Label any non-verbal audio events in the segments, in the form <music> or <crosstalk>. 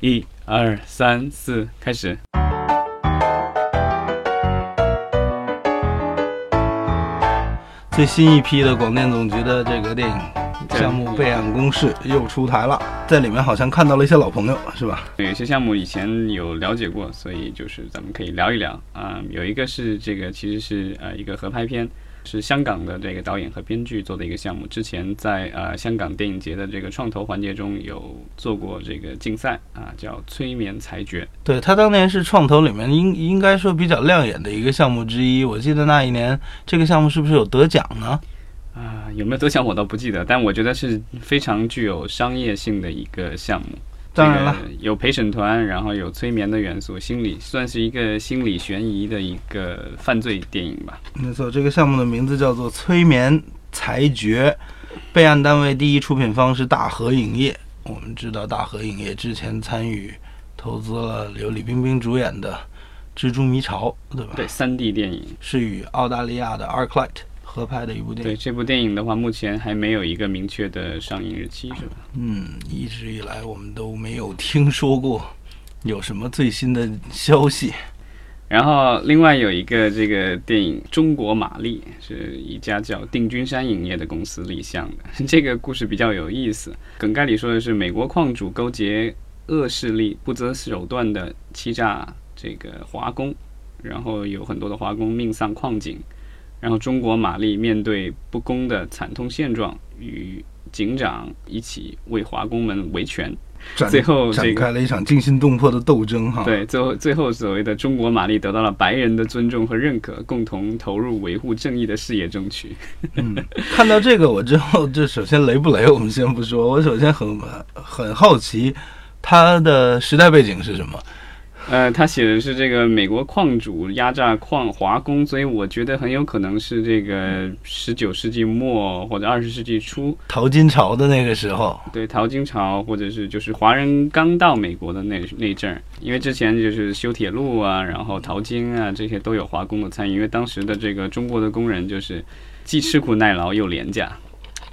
一二三四，开始。最新一批的广电总局的这个电影项目备案公示又出台了，在里面好像看到了一些老朋友，是吧？有些项目以前有了解过，所以就是咱们可以聊一聊啊。有一个是这个，其实是呃一个合拍片。是香港的这个导演和编剧做的一个项目，之前在呃香港电影节的这个创投环节中有做过这个竞赛啊，叫催眠裁决。对他当年是创投里面应应该说比较亮眼的一个项目之一。我记得那一年这个项目是不是有得奖呢？啊，有没有得奖我倒不记得，但我觉得是非常具有商业性的一个项目。当然了，有陪审团，然后有催眠的元素，心理算是一个心理悬疑的一个犯罪电影吧。没错，这个项目的名字叫做《催眠裁决》，备案单位第一出品方是大河影业。我们知道大河影业之前参与投资了由李冰冰主演的《蜘蛛迷巢》，对吧？对，三 D 电影是与澳大利亚的 ArcLight。合拍的一部电影。对这部电影的话，目前还没有一个明确的上映日期，是吧？嗯，一直以来我们都没有听说过有什么最新的消息。然后，另外有一个这个电影《中国玛丽》，是一家叫定军山影业的公司立项的。<laughs> 这个故事比较有意思，梗概里说的是美国矿主勾结恶势力，不择手段的欺诈这个华工，然后有很多的华工命丧矿井。然后，中国玛丽面对不公的惨痛现状，与警长一起为华工们维权，最后展开了一场惊心动魄的斗争。哈，对，最后最后所谓的中国玛丽得到了白人的尊重和认可，共同投入维护正义的事业中去。嗯，看到这个我之后，就首先雷不雷，我们先不说。我首先很很好奇，它的时代背景是什么？呃，他写的是这个美国矿主压榨矿华工，所以我觉得很有可能是这个十九世纪末或者二十世纪初淘金潮的那个时候。对，淘金潮或者是就是华人刚到美国的那那阵儿，因为之前就是修铁路啊，然后淘金啊，这些都有华工的参与。因为当时的这个中国的工人就是既吃苦耐劳又廉价。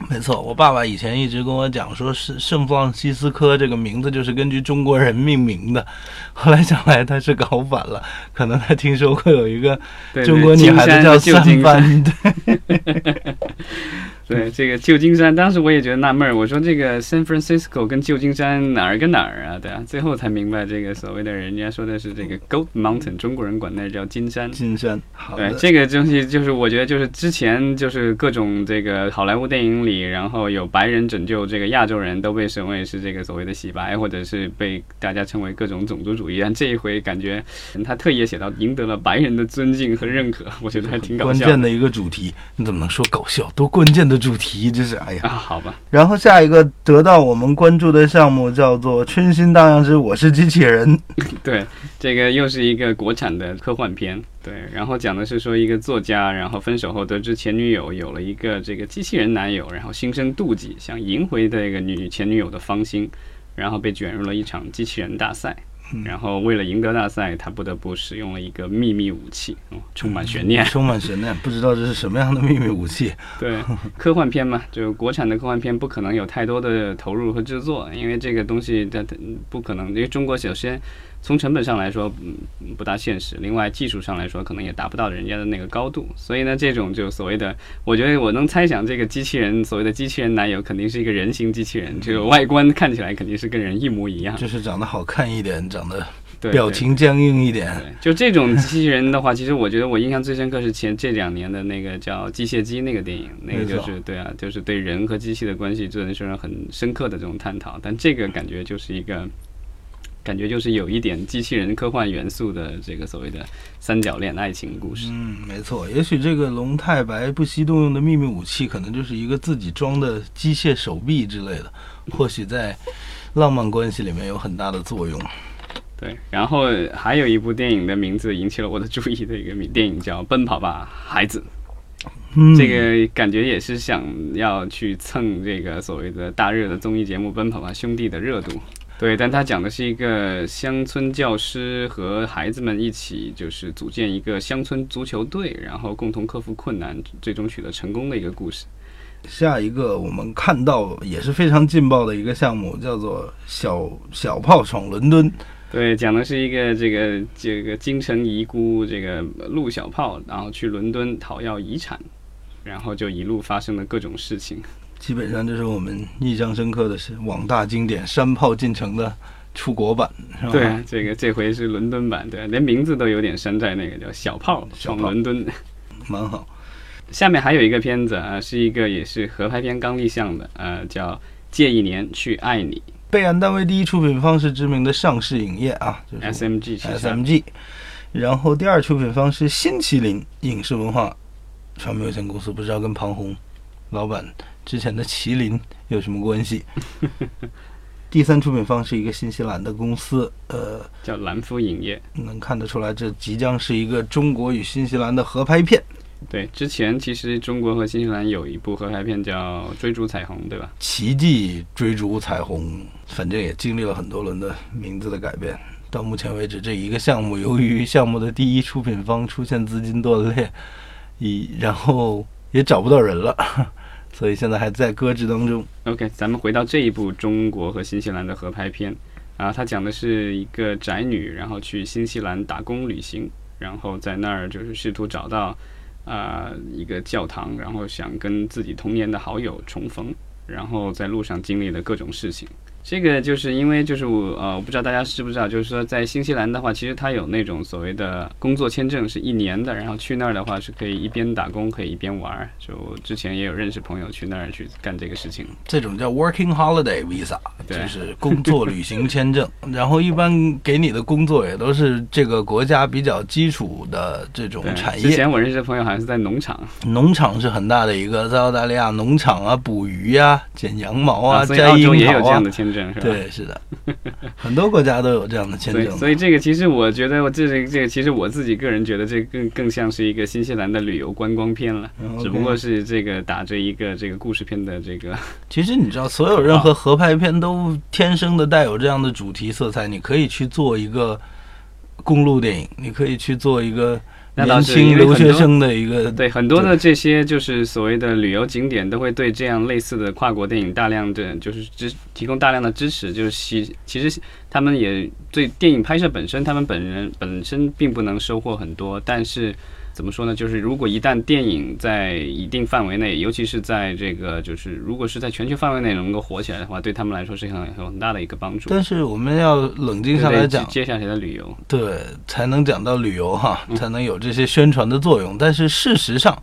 没错，我爸爸以前一直跟我讲，说是圣弗朗西斯科这个名字就是根据中国人命名的。后来想来他是搞反了，可能他听说过有一个中国女孩子叫三番。对。对 <laughs> 这个旧金山，当时我也觉得纳闷儿。我说这个 San Francisco 跟旧金山哪儿跟哪儿啊？对啊，最后才明白这个所谓的人家说的是这个 Gold Mountain，中国人管那叫金山。金山，对这个东西就是我觉得就是之前就是各种这个好莱坞电影里，然后有白人拯救这个亚洲人都被称为是这个所谓的洗白，或者是被大家称为各种种族主义。但这一回感觉他特意写到赢得了白人的尊敬和认可，我觉得还挺搞笑。关键的一个主题，你怎么能说搞笑？多关键的。主题这是哎呀，好吧。然后下一个得到我们关注的项目叫做《春心荡漾之我是机器人 <laughs>》。对，这个又是一个国产的科幻片。对，然后讲的是说一个作家，然后分手后得知前女友有了一个这个机器人男友，然后心生妒忌，想赢回这个女前女友的芳心，然后被卷入了一场机器人大赛。然后为了赢得大赛，他不得不使用了一个秘密武器，充满悬念，充满悬念，不知道这是什么样的秘密武器。<laughs> 对，科幻片嘛，就国产的科幻片不可能有太多的投入和制作，因为这个东西它它不可能，因为中国首先。从成本上来说，嗯，不大现实。另外，技术上来说，可能也达不到人家的那个高度。所以呢，这种就所谓的，我觉得我能猜想，这个机器人所谓的机器人男友，肯定是一个人形机器人，这个外观看起来肯定是跟人一模一样，就是长得好看一点，长得表情僵硬一点。就这种机器人的话，其实我觉得我印象最深刻是前这两年的那个叫《机械姬》那个电影，那个就是对啊，就是对人和机器的关系做成很深刻的这种探讨。但这个感觉就是一个。感觉就是有一点机器人科幻元素的这个所谓的三角恋爱情故事。嗯，没错。也许这个龙太白不惜动用的秘密武器，可能就是一个自己装的机械手臂之类的，或许在浪漫关系里面有很大的作用。对，然后还有一部电影的名字引起了我的注意的一个电影叫《奔跑吧，孩子》。这个感觉也是想要去蹭这个所谓的大热的综艺节目《奔跑吧兄弟》的热度。对，但他讲的是一个乡村教师和孩子们一起，就是组建一个乡村足球队，然后共同克服困难，最终取得成功的一个故事。下一个我们看到也是非常劲爆的一个项目，叫做“小小炮闯伦敦”。对，讲的是一个这个这个京城遗孤这个陆小炮，然后去伦敦讨要遗产，然后就一路发生了各种事情。基本上就是我们印象深刻的是网大经典《山炮进城》的出国版，是吧？对，这个这回是伦敦版，对，连名字都有点山寨，那个叫“小炮闯伦敦”，蛮好。下面还有一个片子啊，是一个也是合拍片刚立项的，呃，叫《借一年去爱你》。备案单位第一出品方是知名的上市影业啊就是，SMG SMG。然后第二出品方是新麒麟影视文化传媒有限公司，不知道跟庞红老板之前的麒麟有什么关系？<laughs> 第三出品方是一个新西兰的公司，呃，叫蓝夫影业。能看得出来，这即将是一个中国与新西兰的合拍片。对，之前其实中国和新西兰有一部合拍片叫《追逐彩虹》，对吧？奇迹追逐彩虹，反正也经历了很多轮的名字的改变。到目前为止，这一个项目由于项目的第一出品方出现资金断裂，以然后也找不到人了，所以现在还在搁置当中。OK，咱们回到这一部中国和新西兰的合拍片啊，它讲的是一个宅女，然后去新西兰打工旅行，然后在那儿就是试图找到。啊，一个教堂，然后想跟自己童年的好友重逢，然后在路上经历了各种事情。这个就是因为就是我呃，我不知道大家知不知道，就是说在新西兰的话，其实它有那种所谓的工作签证是一年的，然后去那儿的话是可以一边打工可以一边玩儿。就之前也有认识朋友去那儿去干这个事情。这种叫 Working Holiday Visa，就是工作旅行签证。然后一般给你的工作也都是这个国家比较基础的这种产业。之前我认识的朋友好像是在农场，农场是很大的一个，在澳大利亚农场啊，捕鱼呀，剪羊毛啊，摘樱桃啊。也有这样的签证。对，是的，<laughs> 很多国家都有这样的签证。所以这个其实我觉得，我这这个其实我自己个人觉得，这更更像是一个新西兰的旅游观光片了，<laughs> 只不过是这个打着一个这个故事片的这个。<laughs> 其实你知道，所有任何合拍片都天生的带有这样的主题色彩。你可以去做一个公路电影，你可以去做一个。年轻留学生的一个对很多的这些就是所谓的旅游景点都会对这样类似的跨国电影大量的就是支提供大量的支持，就是其其实他们也对电影拍摄本身，他们本人本身并不能收获很多，但是。怎么说呢？就是如果一旦电影在一定范围内，尤其是在这个就是如果是在全球范围内能够火起来的话，对他们来说是很很很大的一个帮助。但是我们要冷静下来讲，接下来的旅游，对，才能讲到旅游哈，才能有这些宣传的作用。但是事实上。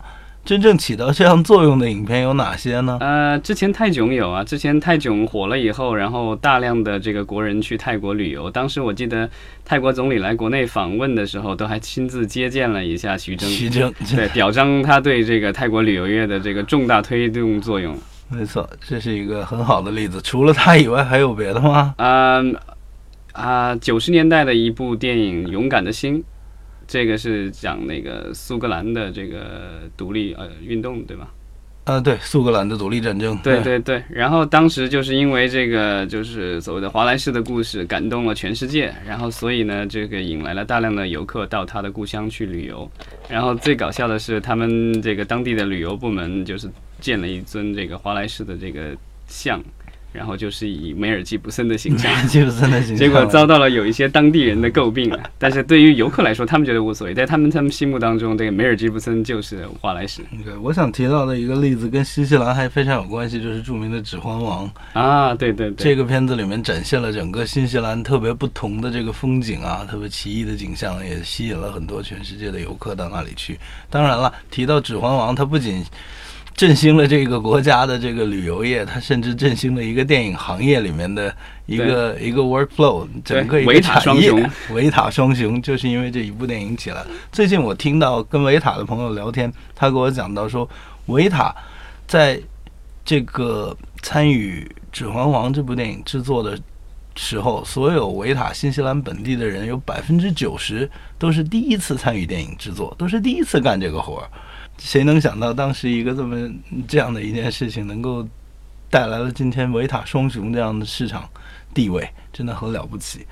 真正起到这样作用的影片有哪些呢？呃，之前泰囧有啊，之前泰囧火了以后，然后大量的这个国人去泰国旅游。当时我记得泰国总理来国内访问的时候，都还亲自接见了一下徐峥，徐峥对，表彰他对这个泰国旅游业的这个重大推动作用。没错，这是一个很好的例子。除了他以外，还有别的吗？嗯啊，九十年代的一部电影《勇敢的心》。这个是讲那个苏格兰的这个独立呃运动，对吧？啊，对，苏格兰的独立战争。对对对。然后当时就是因为这个就是所谓的华莱士的故事感动了全世界，然后所以呢，这个引来了大量的游客到他的故乡去旅游。然后最搞笑的是，他们这个当地的旅游部门就是建了一尊这个华莱士的这个像。然后就是以梅尔吉布森的形象，吉布森的形象，结果遭到了有一些当地人的诟病啊。但是对于游客来说，他们觉得无所谓，在他们他们心目当中，这个梅尔吉布森就是华莱士。对，我想提到的一个例子跟新西兰还非常有关系，就是著名的《指环王》啊，对对对，这个片子里面展现了整个新西兰特别不同的这个风景啊，特别奇异的景象，也吸引了很多全世界的游客到那里去。当然了，提到《指环王》，它不仅振兴了这个国家的这个旅游业，它甚至振兴了一个电影行业里面的一个一个 workflow，整个一个产业。<laughs> 维塔双雄就是因为这一部电影起来。最近我听到跟维塔的朋友聊天，他给我讲到说，维塔在这个参与《指环王》这部电影制作的时候，所有维塔新西兰本地的人有百分之九十都是第一次参与电影制作，都是第一次干这个活儿。谁能想到，当时一个这么这样的一件事情，能够带来了今天维塔双雄这样的市场地位，真的很了不起。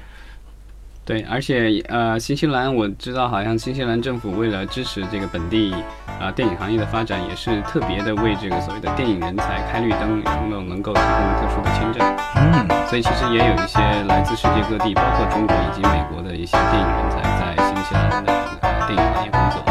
对，而且呃，新西兰我知道，好像新西兰政府为了支持这个本地啊电影行业的发展，也是特别的为这个所谓的电影人才开绿灯，然后能够提供特殊的签证。嗯，所以其实也有一些来自世界各地，包括中国以及美国的一些电影人才在新西兰的呃电影行业工作。